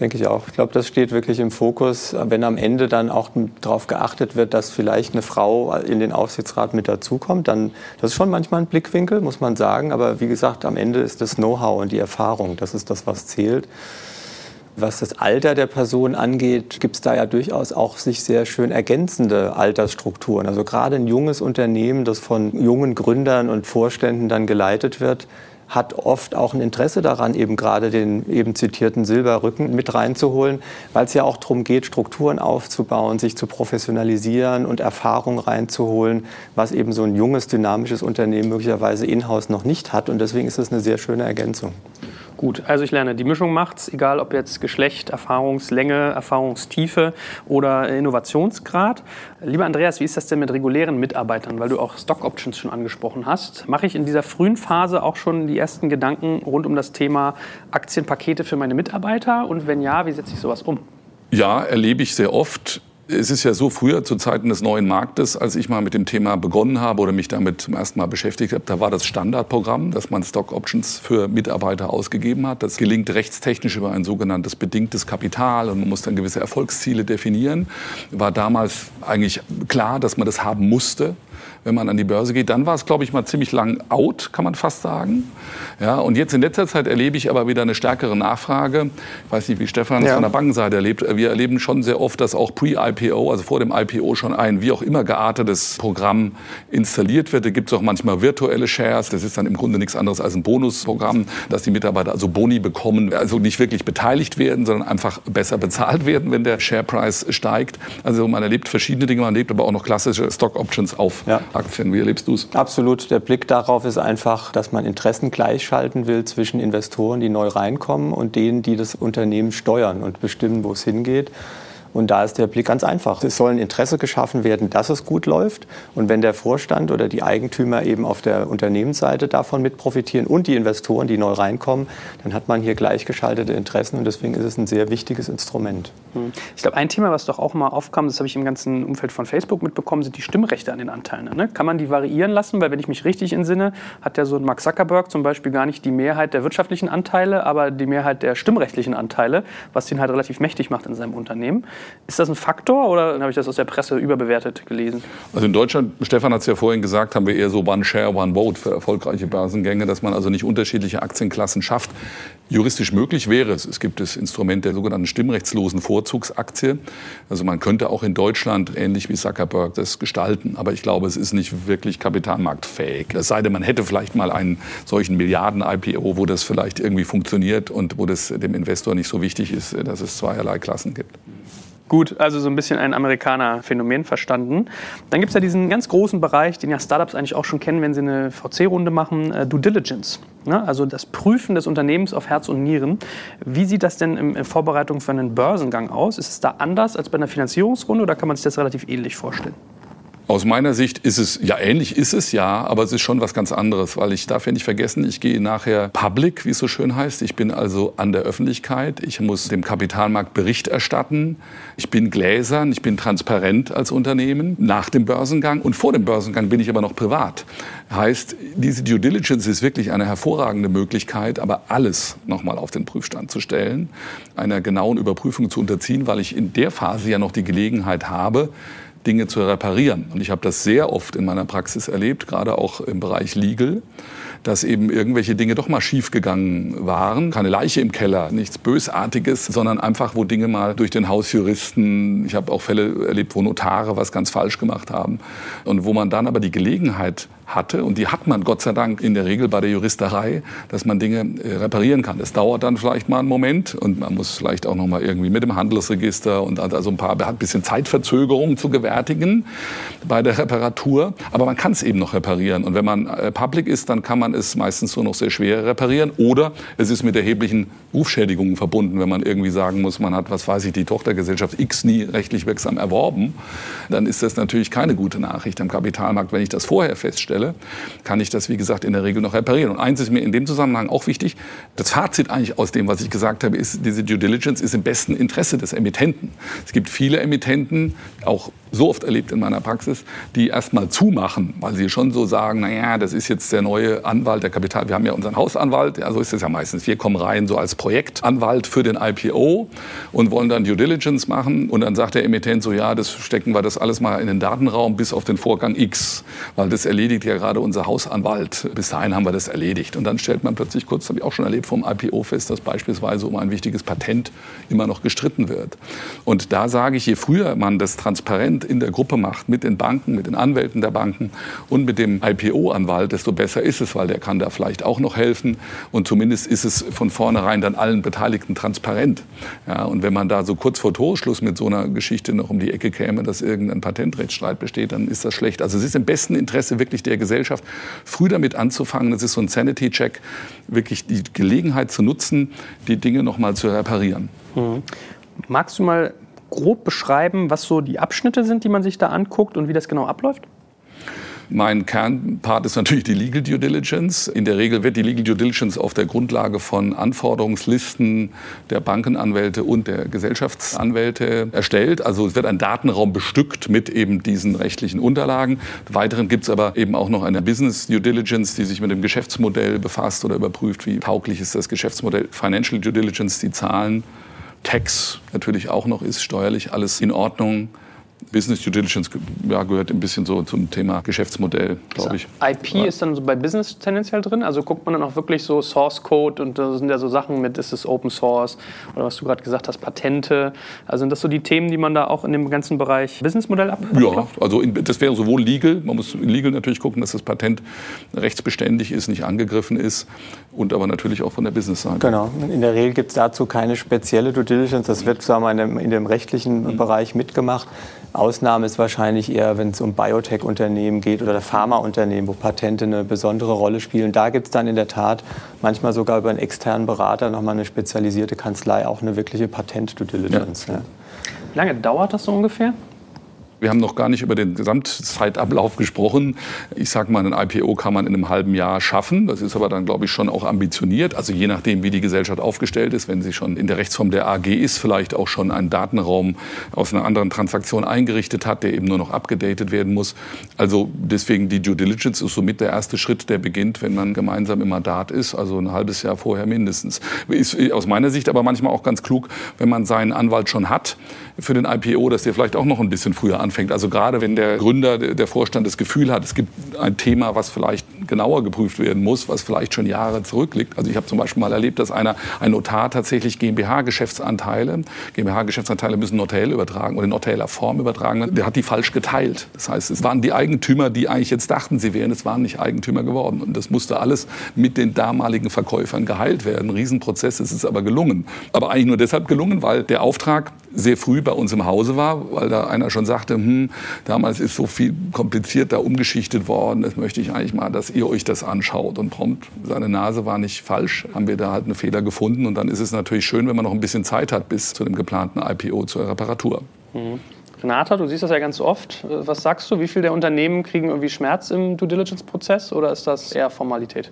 D: Denke ich auch. Ich glaube, das steht wirklich im Fokus. Wenn am Ende dann auch darauf geachtet wird, dass vielleicht eine Frau in den Aufsichtsrat mit dazukommt, dann das ist schon manchmal ein Blickwinkel, muss man sagen. Aber wie gesagt, am Ende ist das Know-how und die Erfahrung, das ist das, was zählt. Was das Alter der Person angeht, gibt es da ja durchaus auch sich sehr schön ergänzende Altersstrukturen. Also gerade ein junges Unternehmen, das von jungen Gründern und Vorständen dann geleitet wird, hat oft auch ein Interesse daran, eben gerade den eben zitierten Silberrücken mit reinzuholen, weil es ja auch darum geht, Strukturen aufzubauen, sich zu professionalisieren und Erfahrung reinzuholen, was eben so ein junges, dynamisches Unternehmen möglicherweise in-house noch nicht hat. Und deswegen ist es eine sehr schöne Ergänzung.
A: Gut, also ich lerne, die Mischung macht's, egal ob jetzt Geschlecht, Erfahrungslänge, Erfahrungstiefe oder Innovationsgrad. Lieber Andreas, wie ist das denn mit regulären Mitarbeitern, weil du auch Stock Options schon angesprochen hast? Mache ich in dieser frühen Phase auch schon die ersten Gedanken rund um das Thema Aktienpakete für meine Mitarbeiter? Und wenn ja, wie setze ich sowas um?
C: Ja, erlebe ich sehr oft. Es ist ja so, früher zu Zeiten des neuen Marktes, als ich mal mit dem Thema begonnen habe oder mich damit zum ersten Mal beschäftigt habe, da war das Standardprogramm, dass man Stock Options für Mitarbeiter ausgegeben hat. Das gelingt rechtstechnisch über ein sogenanntes bedingtes Kapital und man muss dann gewisse Erfolgsziele definieren. War damals eigentlich klar, dass man das haben musste wenn man an die Börse geht. Dann war es, glaube ich, mal ziemlich lang out, kann man fast sagen. Ja, und jetzt in letzter Zeit erlebe ich aber wieder eine stärkere Nachfrage. Ich weiß nicht, wie Stefan es ja. von der Bankenseite erlebt. Wir erleben schon sehr oft, dass auch pre-IPO, also vor dem IPO schon ein wie auch immer geartetes Programm installiert wird. Da gibt es auch manchmal virtuelle Shares. Das ist dann im Grunde nichts anderes als ein Bonusprogramm, dass die Mitarbeiter also Boni bekommen, also nicht wirklich beteiligt werden, sondern einfach besser bezahlt werden, wenn der Sharepreis steigt. Also man erlebt verschiedene Dinge, man erlebt aber auch noch klassische Stock Options auf ja. Aktien. Wie erlebst du es?
D: Absolut. Der Blick darauf ist einfach, dass man Interessen gleichschalten will zwischen Investoren, die neu reinkommen und denen, die das Unternehmen steuern und bestimmen, wo es hingeht. Und da ist der Blick ganz einfach. Es soll ein Interesse geschaffen werden, dass es gut läuft. Und wenn der Vorstand oder die Eigentümer eben auf der Unternehmensseite davon mit profitieren und die Investoren, die neu reinkommen, dann hat man hier gleichgeschaltete Interessen. Und deswegen ist es ein sehr wichtiges Instrument.
A: Hm. Ich glaube, ein Thema, was doch auch mal aufkam, das habe ich im ganzen Umfeld von Facebook mitbekommen, sind die Stimmrechte an den Anteilen. Ne? Kann man die variieren lassen? Weil wenn ich mich richtig entsinne, hat ja so ein Mark Zuckerberg zum Beispiel gar nicht die Mehrheit der wirtschaftlichen Anteile, aber die Mehrheit der stimmrechtlichen Anteile, was den halt relativ mächtig macht in seinem Unternehmen. Ist das ein Faktor oder habe ich das aus der Presse überbewertet gelesen?
C: Also in Deutschland, Stefan hat es ja vorhin gesagt, haben wir eher so One Share, One Vote für erfolgreiche Börsengänge, dass man also nicht unterschiedliche Aktienklassen schafft. Juristisch möglich wäre es. Es gibt das Instrument der sogenannten stimmrechtslosen Vorzugsaktie. Also man könnte auch in Deutschland ähnlich wie Zuckerberg das gestalten. Aber ich glaube, es ist nicht wirklich kapitalmarktfähig. Es sei denn, man hätte vielleicht mal einen solchen Milliarden-IPO, wo das vielleicht irgendwie funktioniert und wo das dem Investor nicht so wichtig ist, dass es zweierlei Klassen gibt.
A: Gut, also so ein bisschen ein Amerikaner-Phänomen verstanden. Dann gibt es ja diesen ganz großen Bereich, den ja Startups eigentlich auch schon kennen, wenn sie eine VC-Runde machen, äh, Due Diligence. Ne? Also das Prüfen des Unternehmens auf Herz und Nieren. Wie sieht das denn in, in Vorbereitung für einen Börsengang aus? Ist es da anders als bei einer Finanzierungsrunde oder kann man sich das relativ ähnlich vorstellen?
C: Aus meiner Sicht ist es, ja ähnlich ist es ja, aber es ist schon was ganz anderes, weil ich darf ja nicht vergessen, ich gehe nachher public, wie es so schön heißt. Ich bin also an der Öffentlichkeit, ich muss dem Kapitalmarkt Bericht erstatten, ich bin gläsern, ich bin transparent als Unternehmen nach dem Börsengang und vor dem Börsengang bin ich aber noch privat. Heißt, diese Due Diligence ist wirklich eine hervorragende Möglichkeit, aber alles nochmal auf den Prüfstand zu stellen, einer genauen Überprüfung zu unterziehen, weil ich in der Phase ja noch die Gelegenheit habe, Dinge zu reparieren. Und ich habe das sehr oft in meiner Praxis erlebt, gerade auch im Bereich Legal, dass eben irgendwelche Dinge doch mal schiefgegangen waren. Keine Leiche im Keller, nichts Bösartiges, sondern einfach, wo Dinge mal durch den Hausjuristen, ich habe auch Fälle erlebt, wo Notare was ganz falsch gemacht haben und wo man dann aber die Gelegenheit hatte, und die hat man Gott sei Dank in der Regel bei der Juristerei, dass man Dinge äh, reparieren kann. Das dauert dann vielleicht mal einen Moment und man muss vielleicht auch noch mal irgendwie mit dem Handelsregister und also ein paar hat ein bisschen Zeitverzögerung zu gewärtigen bei der Reparatur, aber man kann es eben noch reparieren. Und wenn man äh, public ist, dann kann man es meistens nur noch sehr schwer reparieren. Oder es ist mit erheblichen Rufschädigungen verbunden, wenn man irgendwie sagen muss, man hat, was weiß ich, die Tochtergesellschaft X nie rechtlich wirksam erworben, dann ist das natürlich keine gute Nachricht am Kapitalmarkt, wenn ich das vorher feststelle Stelle, kann ich das, wie gesagt, in der Regel noch reparieren. Und eins ist mir in dem Zusammenhang auch wichtig, das Fazit eigentlich aus dem, was ich gesagt habe, ist, diese Due Diligence ist im besten Interesse des Emittenten. Es gibt viele Emittenten, auch so oft erlebt in meiner Praxis, die erstmal zumachen, weil sie schon so sagen, naja, das ist jetzt der neue Anwalt der Kapital. Wir haben ja unseren Hausanwalt, so ist es ja meistens. Wir kommen rein so als Projektanwalt für den IPO und wollen dann Due Diligence machen. Und dann sagt der Emittent so, ja, das stecken wir das alles mal in den Datenraum bis auf den Vorgang X, weil das erledigt ja gerade unser Hausanwalt. Bis dahin haben wir das erledigt. Und dann stellt man plötzlich kurz, habe ich auch schon erlebt, vom IPO fest, dass beispielsweise um ein wichtiges Patent immer noch gestritten wird. Und da sage ich, je früher man das transparent in der Gruppe macht, mit den Banken, mit den Anwälten der Banken und mit dem IPO-Anwalt, desto besser ist es, weil der kann da vielleicht auch noch helfen. Und zumindest ist es von vornherein dann allen Beteiligten transparent. Ja, und wenn man da so kurz vor Torschluss mit so einer Geschichte noch um die Ecke käme, dass irgendein Patentrechtsstreit besteht, dann ist das schlecht. Also es ist im besten Interesse wirklich der Gesellschaft, früh damit anzufangen. Das ist so ein Sanity-Check, wirklich die Gelegenheit zu nutzen, die Dinge noch mal zu reparieren.
A: Mhm. Magst du mal grob beschreiben, was so die Abschnitte sind, die man sich da anguckt und wie das genau abläuft?
C: Mein Kernpart ist natürlich die Legal Due Diligence. In der Regel wird die Legal Due Diligence auf der Grundlage von Anforderungslisten der Bankenanwälte und der Gesellschaftsanwälte erstellt. Also es wird ein Datenraum bestückt mit eben diesen rechtlichen Unterlagen. Weiteren gibt es aber eben auch noch eine Business Due Diligence, die sich mit dem Geschäftsmodell befasst oder überprüft, wie tauglich ist das Geschäftsmodell. Financial Due Diligence, die Zahlen Tax natürlich auch noch ist, steuerlich alles in Ordnung. Business Due Diligence ja, gehört ein bisschen so zum Thema Geschäftsmodell, glaube ich.
A: IP ja. ist dann so bei Business tendenziell drin? Also guckt man dann auch wirklich so Source Code und da sind ja so Sachen mit, ist es Open Source oder was du gerade gesagt hast, Patente. Also sind das so die Themen, die man da auch in dem ganzen Bereich Businessmodell ab?
C: Ja, also in, das wäre sowohl legal, man muss legal natürlich gucken, dass das Patent rechtsbeständig ist, nicht angegriffen ist und aber natürlich auch von der Business-Seite.
D: Genau, in der Regel gibt es dazu keine spezielle Due Diligence, das wird sagen wir, in, dem, in dem rechtlichen mhm. Bereich mitgemacht. Ausnahme ist wahrscheinlich eher, wenn es um Biotech-Unternehmen geht oder Pharmaunternehmen, wo Patente eine besondere Rolle spielen. Da gibt es dann in der Tat manchmal sogar über einen externen Berater nochmal eine spezialisierte Kanzlei, auch eine wirkliche Patent-Due Diligence. Ja. Ja.
A: Wie lange dauert das so ungefähr?
C: Wir haben noch gar nicht über den Gesamtzeitablauf gesprochen. Ich sage mal, ein IPO kann man in einem halben Jahr schaffen. Das ist aber dann, glaube ich, schon auch ambitioniert. Also je nachdem, wie die Gesellschaft aufgestellt ist, wenn sie schon in der Rechtsform der AG ist, vielleicht auch schon einen Datenraum aus einer anderen Transaktion eingerichtet hat, der eben nur noch abgedatet werden muss. Also deswegen die Due Diligence ist somit der erste Schritt, der beginnt, wenn man gemeinsam im Mandat ist, also ein halbes Jahr vorher mindestens. Ist aus meiner Sicht aber manchmal auch ganz klug, wenn man seinen Anwalt schon hat für den IPO, dass der vielleicht auch noch ein bisschen früher anfängt. Also gerade wenn der Gründer, der Vorstand das Gefühl hat, es gibt ein Thema, was vielleicht genauer geprüft werden muss, was vielleicht schon Jahre zurückliegt. Also ich habe zum Beispiel mal erlebt, dass einer, ein Notar tatsächlich GmbH-Geschäftsanteile, GmbH-Geschäftsanteile müssen Notariell übertragen oder in notarieller Form übertragen, der hat die falsch geteilt. Das heißt, es waren die Eigentümer, die eigentlich jetzt dachten, sie wären, es waren nicht Eigentümer geworden. Und das musste alles mit den damaligen Verkäufern geheilt werden. Riesenprozess, es ist aber gelungen. Aber eigentlich nur deshalb gelungen, weil der Auftrag sehr früh bei uns im Hause war, weil da einer schon sagte, hm, damals ist so viel kompliziert da umgeschichtet worden, das möchte ich eigentlich mal, dass ihr euch das anschaut. Und prompt, seine Nase war nicht falsch, haben wir da halt einen Fehler gefunden. Und dann ist es natürlich schön, wenn man noch ein bisschen Zeit hat bis zu dem geplanten IPO zur Reparatur.
A: Mhm. Renata, du siehst das ja ganz oft. Was sagst du? Wie viele der Unternehmen kriegen irgendwie Schmerz im Due Diligence-Prozess oder ist das eher Formalität?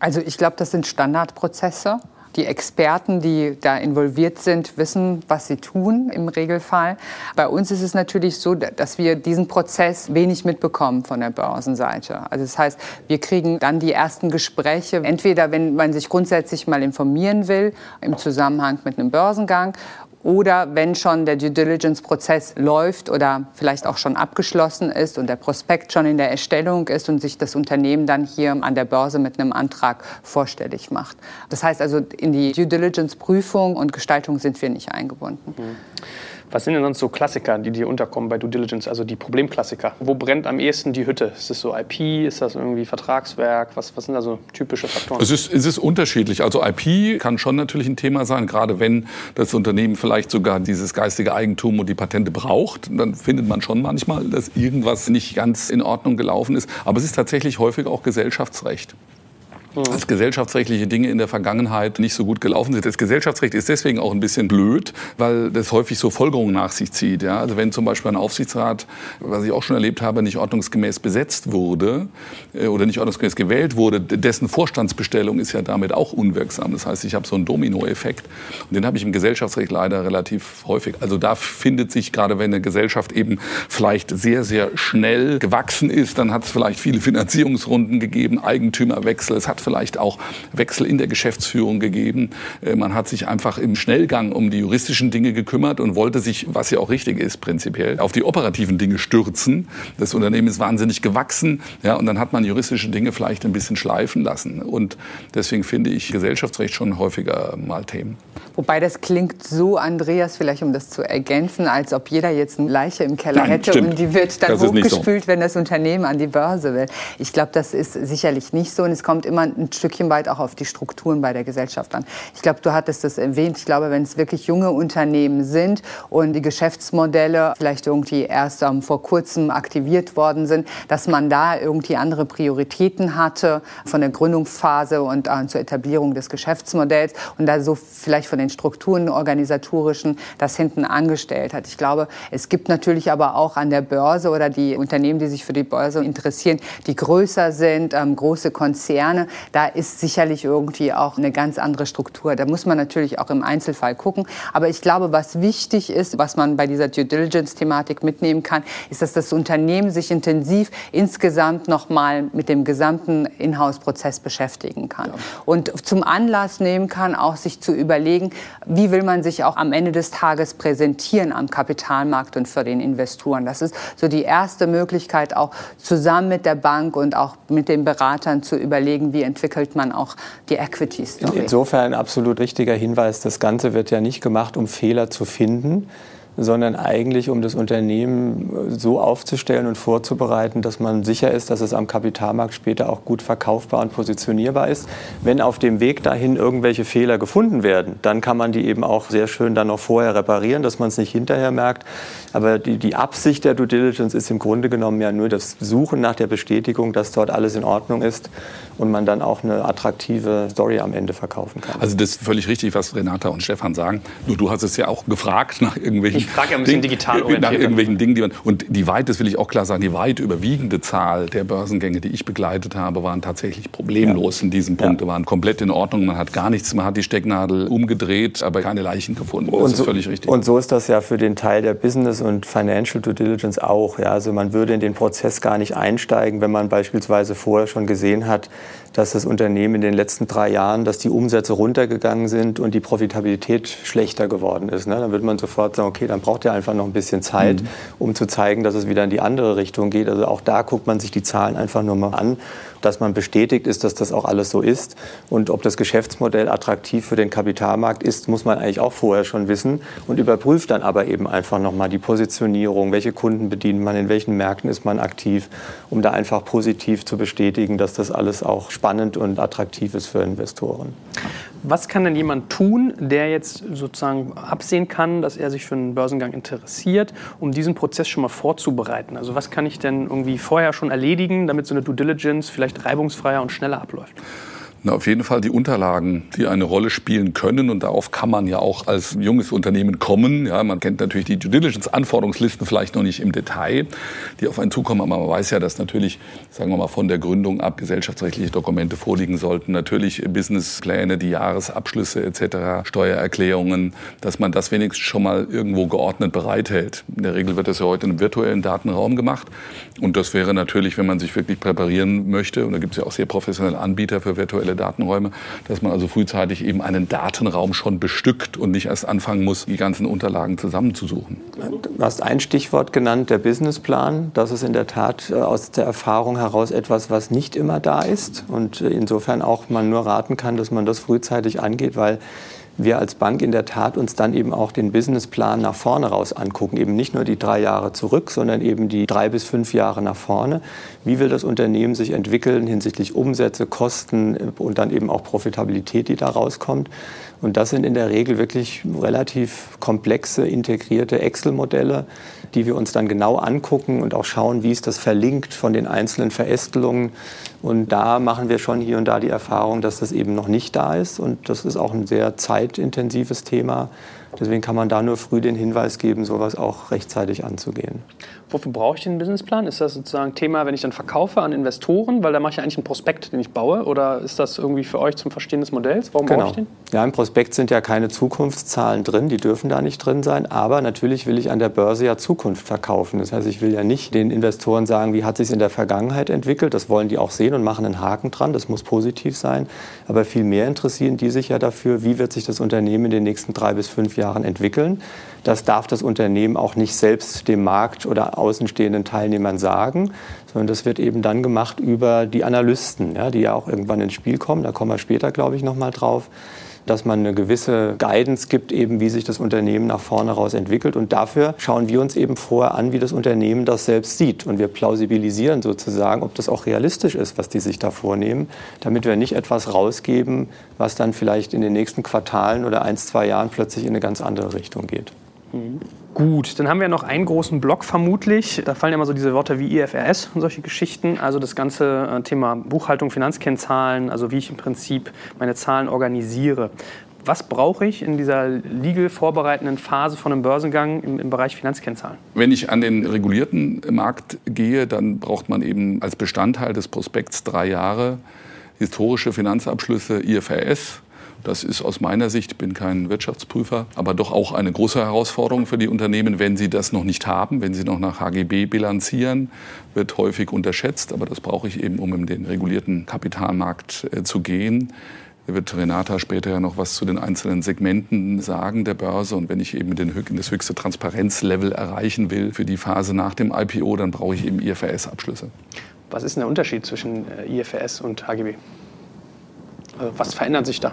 B: Also ich glaube, das sind Standardprozesse. Die Experten, die da involviert sind, wissen, was sie tun im Regelfall. Bei uns ist es natürlich so, dass wir diesen Prozess wenig mitbekommen von der Börsenseite. Also das heißt, wir kriegen dann die ersten Gespräche, entweder wenn man sich grundsätzlich mal informieren will im Zusammenhang mit einem Börsengang oder wenn schon der Due Diligence-Prozess läuft oder vielleicht auch schon abgeschlossen ist und der Prospekt schon in der Erstellung ist und sich das Unternehmen dann hier an der Börse mit einem Antrag vorstellig macht. Das heißt also, in die Due Diligence-Prüfung und Gestaltung sind wir nicht eingebunden. Mhm.
A: Was sind denn sonst so Klassiker, die dir unterkommen bei Due Diligence, also die Problemklassiker? Wo brennt am ehesten die Hütte? Ist das so IP? Ist das irgendwie Vertragswerk? Was, was sind da so typische Faktoren?
C: Es ist, es ist unterschiedlich. Also IP kann schon natürlich ein Thema sein, gerade wenn das Unternehmen vielleicht sogar dieses geistige Eigentum und die Patente braucht. Dann findet man schon manchmal, dass irgendwas nicht ganz in Ordnung gelaufen ist. Aber es ist tatsächlich häufig auch Gesellschaftsrecht dass gesellschaftsrechtliche Dinge in der Vergangenheit nicht so gut gelaufen sind. Das Gesellschaftsrecht ist deswegen auch ein bisschen blöd, weil das häufig so Folgerungen nach sich zieht. Ja? Also wenn zum Beispiel ein Aufsichtsrat, was ich auch schon erlebt habe, nicht ordnungsgemäß besetzt wurde äh, oder nicht ordnungsgemäß gewählt wurde, dessen Vorstandsbestellung ist ja damit auch unwirksam. Das heißt, ich habe so einen Dominoeffekt und den habe ich im Gesellschaftsrecht leider relativ häufig. Also da findet sich gerade, wenn eine Gesellschaft eben vielleicht sehr, sehr schnell gewachsen ist, dann hat es vielleicht viele Finanzierungsrunden gegeben, Eigentümerwechsel, es hat vielleicht auch Wechsel in der Geschäftsführung gegeben. Äh, man hat sich einfach im Schnellgang um die juristischen Dinge gekümmert und wollte sich, was ja auch richtig ist prinzipiell, auf die operativen Dinge stürzen. Das Unternehmen ist wahnsinnig gewachsen ja, und dann hat man juristische Dinge vielleicht ein bisschen schleifen lassen. Und deswegen finde ich Gesellschaftsrecht schon häufiger mal Themen.
B: Wobei das klingt so, Andreas, vielleicht um das zu ergänzen, als ob jeder jetzt eine Leiche im Keller Nein, hätte stimmt. und die wird dann hochgespült, so. wenn das Unternehmen an die Börse will. Ich glaube, das ist sicherlich nicht so und es kommt immer ein Stückchen weit auch auf die Strukturen bei der Gesellschaft an. Ich glaube, du hattest das erwähnt. Ich glaube, wenn es wirklich junge Unternehmen sind und die Geschäftsmodelle vielleicht irgendwie erst ähm, vor kurzem aktiviert worden sind, dass man da irgendwie andere Prioritäten hatte von der Gründungsphase und äh, zur Etablierung des Geschäftsmodells und da so vielleicht von den Strukturen organisatorischen das hinten angestellt hat. Ich glaube, es gibt natürlich aber auch an der Börse oder die Unternehmen, die sich für die Börse interessieren, die größer sind, ähm, große Konzerne, da ist sicherlich irgendwie auch eine ganz andere Struktur. Da muss man natürlich auch im Einzelfall gucken. Aber ich glaube, was wichtig ist, was man bei dieser Due Diligence-Thematik mitnehmen kann, ist, dass das Unternehmen sich intensiv insgesamt nochmal mit dem gesamten Inhouse-Prozess beschäftigen kann. Ja. Und zum Anlass nehmen kann, auch sich zu überlegen, wie will man sich auch am Ende des Tages präsentieren am Kapitalmarkt und für den Investoren. Das ist so die erste Möglichkeit, auch zusammen mit der Bank und auch mit den Beratern zu überlegen, wie entwickelt man auch die Equity Story.
D: Insofern ein absolut richtiger Hinweis. Das Ganze wird ja nicht gemacht, um Fehler zu finden, sondern eigentlich um das Unternehmen so aufzustellen und vorzubereiten, dass man sicher ist, dass es am Kapitalmarkt später auch gut verkaufbar und positionierbar ist. Wenn auf dem Weg dahin irgendwelche Fehler gefunden werden, dann kann man die eben auch sehr schön dann noch vorher reparieren, dass man es nicht hinterher merkt. Aber die, die Absicht der Due Diligence ist im Grunde genommen ja nur das Suchen nach der Bestätigung, dass dort alles in Ordnung ist und man dann auch eine attraktive Story am Ende verkaufen kann.
C: Also das ist völlig richtig, was Renata und Stefan sagen. Nur du hast es ja auch gefragt nach irgendwelchen
A: frage ja ein bisschen Ding, digital
C: orientiert. Nach irgendwelchen Dingen, die man, und die weit, das will ich auch klar sagen, die weit überwiegende Zahl der Börsengänge, die ich begleitet habe, waren tatsächlich problemlos ja. in diesem Punkt. Ja. waren komplett in Ordnung. Man hat gar nichts, man hat die Stecknadel umgedreht, aber keine Leichen gefunden.
D: Das und so, ist völlig richtig. Und so ist das ja für den Teil der Business und Financial Due Diligence auch. Ja, also man würde in den Prozess gar nicht einsteigen, wenn man beispielsweise vorher schon gesehen hat, dass das Unternehmen in den letzten drei Jahren, dass die Umsätze runtergegangen sind und die Profitabilität schlechter geworden ist. Ne? Dann würde man sofort sagen, okay, dann braucht er einfach noch ein bisschen Zeit, mhm. um zu zeigen, dass es wieder in die andere Richtung geht. Also auch da guckt man sich die Zahlen einfach nur mal an dass man bestätigt ist, dass das auch alles so ist. Und ob das Geschäftsmodell attraktiv für den Kapitalmarkt ist, muss man eigentlich auch vorher schon wissen und überprüft dann aber eben einfach nochmal die Positionierung, welche Kunden bedient man, in welchen Märkten ist man aktiv, um da einfach positiv zu bestätigen, dass das alles auch spannend und attraktiv ist für Investoren.
A: Was kann denn jemand tun, der jetzt sozusagen absehen kann, dass er sich für einen Börsengang interessiert, um diesen Prozess schon mal vorzubereiten? Also was kann ich denn irgendwie vorher schon erledigen, damit so eine Due Diligence vielleicht reibungsfreier und schneller abläuft?
C: Na, auf jeden Fall die Unterlagen, die eine Rolle spielen können. Und darauf kann man ja auch als junges Unternehmen kommen. Ja, man kennt natürlich die Due Diligence-Anforderungslisten vielleicht noch nicht im Detail, die auf einen zukommen. Aber man weiß ja, dass natürlich, sagen wir mal, von der Gründung ab gesellschaftsrechtliche Dokumente vorliegen sollten. Natürlich Businesspläne, die Jahresabschlüsse etc., Steuererklärungen, dass man das wenigstens schon mal irgendwo geordnet bereithält. In der Regel wird das ja heute einem virtuellen Datenraum gemacht. Und das wäre natürlich, wenn man sich wirklich präparieren möchte, und da gibt es ja auch sehr professionelle Anbieter für virtuelle virtuelle Datenräume, dass man also frühzeitig eben einen Datenraum schon bestückt und nicht erst anfangen muss, die ganzen Unterlagen zusammenzusuchen.
D: Du hast ein Stichwort genannt, der Businessplan. Das ist in der Tat äh, aus der Erfahrung heraus etwas, was nicht immer da ist und äh, insofern auch man nur raten kann, dass man das frühzeitig angeht, weil wir als Bank in der Tat uns dann eben auch den Businessplan nach vorne raus angucken. Eben nicht nur die drei Jahre zurück, sondern eben die drei bis fünf Jahre nach vorne. Wie will das Unternehmen sich entwickeln hinsichtlich Umsätze, Kosten und dann eben auch Profitabilität, die da rauskommt? Und das sind in der Regel wirklich relativ komplexe, integrierte Excel-Modelle, die wir uns dann genau angucken und auch schauen, wie ist das verlinkt von den einzelnen Verästelungen. Und da machen wir schon hier und da die Erfahrung, dass das eben noch nicht da ist. Und das ist auch ein sehr zeitintensives Thema. Deswegen kann man da nur früh den Hinweis geben, sowas auch rechtzeitig anzugehen.
A: Wofür brauche ich den Businessplan? Ist das sozusagen Thema, wenn ich dann verkaufe an Investoren? Weil da mache ich ja eigentlich einen Prospekt, den ich baue. Oder ist das irgendwie für euch zum Verstehen des Modells? Warum
D: genau.
A: brauche ich den?
D: Ja, im Prospekt sind ja keine Zukunftszahlen drin. Die dürfen da nicht drin sein. Aber natürlich will ich an der Börse ja Zukunft verkaufen. Das heißt, ich will ja nicht den Investoren sagen, wie hat sich in der Vergangenheit entwickelt. Das wollen die auch sehen und machen einen Haken dran. Das muss positiv sein. Aber vielmehr interessieren die sich ja dafür, wie wird sich das Unternehmen in den nächsten drei bis fünf Jahren entwickeln. Das darf das Unternehmen auch nicht selbst dem Markt oder außenstehenden Teilnehmern sagen, sondern das wird eben dann gemacht über die Analysten, ja, die ja auch irgendwann ins Spiel kommen. Da kommen wir später, glaube ich, noch mal drauf dass man eine gewisse Guidance gibt, eben wie sich das Unternehmen nach vorne raus entwickelt. Und dafür schauen wir uns eben vorher an, wie das Unternehmen das selbst sieht. Und wir plausibilisieren sozusagen, ob das auch realistisch ist, was die sich da vornehmen, damit wir nicht etwas rausgeben, was dann vielleicht in den nächsten Quartalen oder ein, zwei Jahren plötzlich in eine ganz andere Richtung geht.
A: Gut, dann haben wir noch einen großen Block vermutlich. Da fallen immer so diese Wörter wie IFRS und solche Geschichten. Also das ganze äh, Thema Buchhaltung, Finanzkennzahlen, also wie ich im Prinzip meine Zahlen organisiere. Was brauche ich in dieser legal vorbereitenden Phase von einem Börsengang im, im, Bereich Finanzkennzahlen?
C: Wenn ich an den regulierten Markt gehe, dann braucht man eben als Bestandteil des Prospekts drei Jahre historische Finanzabschlüsse IFRS das ist aus meiner Sicht, ich bin kein Wirtschaftsprüfer, aber doch auch eine große Herausforderung für die Unternehmen, wenn sie das noch nicht haben, wenn sie noch nach HGB bilanzieren, wird häufig unterschätzt, aber das brauche ich eben, um in den regulierten Kapitalmarkt äh, zu gehen. Da wird Renata später ja noch was zu den einzelnen Segmenten sagen der Börse. Und wenn ich eben den, das höchste Transparenzlevel erreichen will für die Phase nach dem IPO, dann brauche ich eben IFRS-Abschlüsse.
A: Was ist denn der Unterschied zwischen äh, IFRS und HGB? Also was verändert sich da?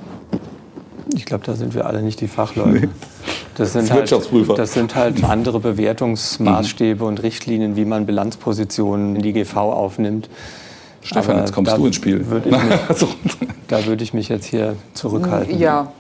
D: Ich glaube, da sind wir alle nicht die Fachleute. Das sind, halt, das sind halt andere Bewertungsmaßstäbe mhm. und Richtlinien, wie man Bilanzpositionen in die GV aufnimmt.
C: Stefan, jetzt kommst du ins Spiel.
D: Würd mich, da würde ich mich jetzt hier zurückhalten.
B: Ja,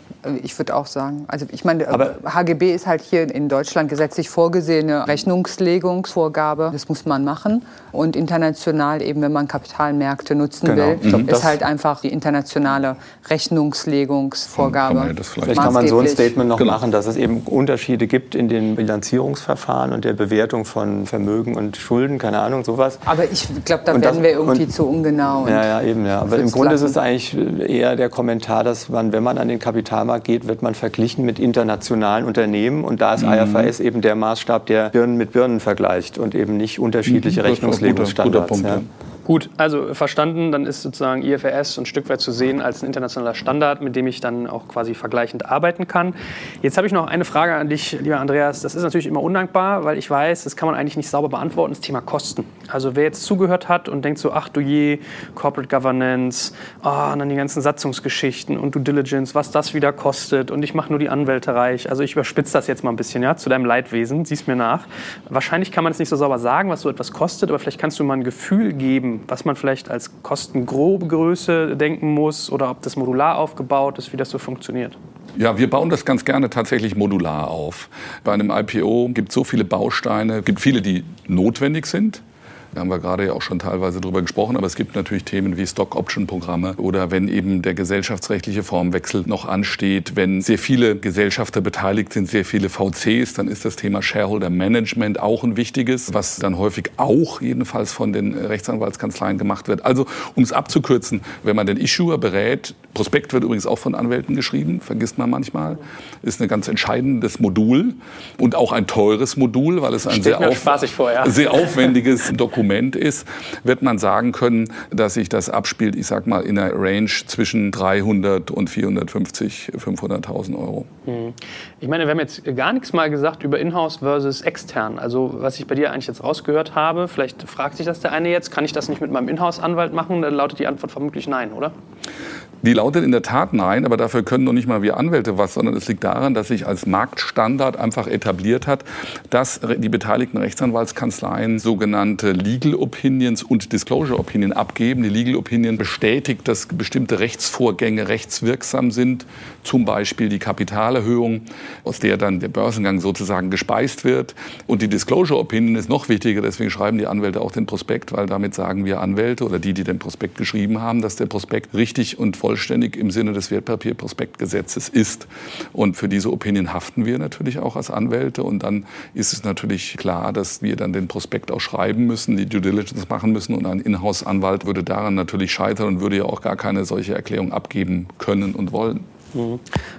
B: ich würde auch sagen. Also ich meine, Aber HGB ist halt hier in Deutschland gesetzlich vorgesehene Rechnungslegungsvorgabe. Das muss man machen. Und international eben, wenn man Kapitalmärkte nutzen genau. will, glaub, ist halt einfach die internationale Rechnungslegungsvorgabe.
D: Kann Vielleicht kann man so ein Statement noch genau. machen, dass es eben Unterschiede gibt in den Bilanzierungsverfahren und der Bewertung von Vermögen und Schulden, keine Ahnung, sowas.
B: Aber ich glaube, da werden wir irgendwie und, zu ungenau.
D: Ja, ja, eben. Ja. Aber im Grunde lassen. ist es eigentlich eher der Kommentar, dass man, wenn man an den Kapitalmarkt geht, wird man verglichen mit internationalen Unternehmen und da ist mhm. IFRS eben der Maßstab, der Birnen mit Birnen vergleicht und eben nicht unterschiedliche mhm. Rechnungslegungsstandards.
C: Guter, guter Punkt, ja.
A: Gut, also verstanden, dann ist sozusagen IFRS ein Stück weit zu sehen als ein internationaler Standard, mit dem ich dann auch quasi vergleichend arbeiten kann. Jetzt habe ich noch eine Frage an dich, lieber Andreas. Das ist natürlich immer undankbar, weil ich weiß, das kann man eigentlich nicht sauber beantworten, das Thema Kosten. Also wer jetzt zugehört hat und denkt so, ach du je, Corporate Governance, oh, und dann die ganzen Satzungsgeschichten und Due Diligence, was das wieder kostet und ich mache nur die Anwälte reich. Also ich überspitze das jetzt mal ein bisschen, ja, zu deinem Leidwesen, siehst mir nach. Wahrscheinlich kann man es nicht so sauber sagen, was so etwas kostet, aber vielleicht kannst du mal ein Gefühl geben, was man vielleicht als kostengrobe Größe denken muss oder ob das modular aufgebaut ist, wie das so funktioniert?
C: Ja, wir bauen das ganz gerne tatsächlich modular auf. Bei einem IPO gibt es so viele Bausteine, gibt viele, die notwendig sind. Da haben wir gerade ja auch schon teilweise drüber gesprochen, aber es gibt natürlich Themen wie Stock-Option-Programme oder wenn eben der gesellschaftsrechtliche Formwechsel noch ansteht, wenn sehr viele Gesellschafter beteiligt sind, sehr viele VCs, dann ist das Thema Shareholder Management auch ein wichtiges, was dann häufig auch jedenfalls von den Rechtsanwaltskanzleien gemacht wird. Also um es abzukürzen, wenn man den Issuer berät, Prospekt wird übrigens auch von Anwälten geschrieben, vergisst man manchmal, ist ein ganz entscheidendes Modul und auch ein teures Modul, weil es ein sehr, auf,
A: vor, ja.
C: sehr aufwendiges Dokument Dokument ist, wird man sagen können, dass sich das abspielt, ich sag mal, in einer Range zwischen 300 und 450, 500.000 Euro.
A: Mhm. Ich meine, wir haben jetzt gar nichts mal gesagt über Inhouse versus extern. Also was ich bei dir eigentlich jetzt rausgehört habe, vielleicht fragt sich das der eine jetzt, kann ich das nicht mit meinem Inhouse-Anwalt machen? Dann lautet die Antwort vermutlich nein, oder?
C: Die lautet in der Tat nein, aber dafür können noch nicht mal wir Anwälte was, sondern es liegt daran, dass sich als Marktstandard einfach etabliert hat, dass die beteiligten Rechtsanwaltskanzleien sogenannte Legal Opinions und Disclosure Opinion abgeben. Die Legal Opinion bestätigt, dass bestimmte Rechtsvorgänge rechtswirksam sind, zum Beispiel die Kapitalerhöhung, aus der dann der Börsengang sozusagen gespeist wird. Und die Disclosure Opinion ist noch wichtiger, deswegen schreiben die Anwälte auch den Prospekt, weil damit sagen wir Anwälte oder die, die den Prospekt geschrieben haben, dass der Prospekt richtig und vollständig im Sinne des Wertpapierprospektgesetzes ist. Und für diese Opinion haften wir natürlich auch als Anwälte. Und dann ist es natürlich klar, dass wir dann den Prospekt auch schreiben müssen, die Due Diligence machen müssen. Und ein Inhouse-Anwalt würde daran natürlich scheitern und würde ja auch gar keine solche Erklärung abgeben können und wollen.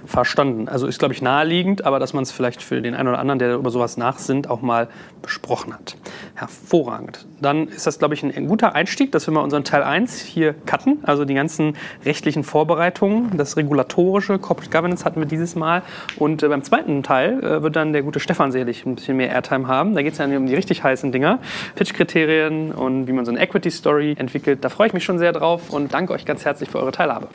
A: Verstanden. Also ist, glaube ich, naheliegend, aber dass man es vielleicht für den einen oder anderen, der über sowas nachsinnt, auch mal besprochen hat. Hervorragend. Dann ist das, glaube ich, ein, guter Einstieg, dass wir mal unseren Teil 1 hier cutten, also die ganzen rechtlichen Vorbereitungen, das regulatorische, Corporate Governance hatten wir dieses Mal. Und äh, beim zweiten Teil äh, wird dann der gute Stefan sicherlich ein bisschen mehr Airtime haben. Da geht es ja um die richtig heißen Dinger, Pitch-Kriterien und wie man so eine Equity-Story entwickelt. Da freue ich mich schon sehr drauf und danke euch ganz herzlich für eure Teilhabe.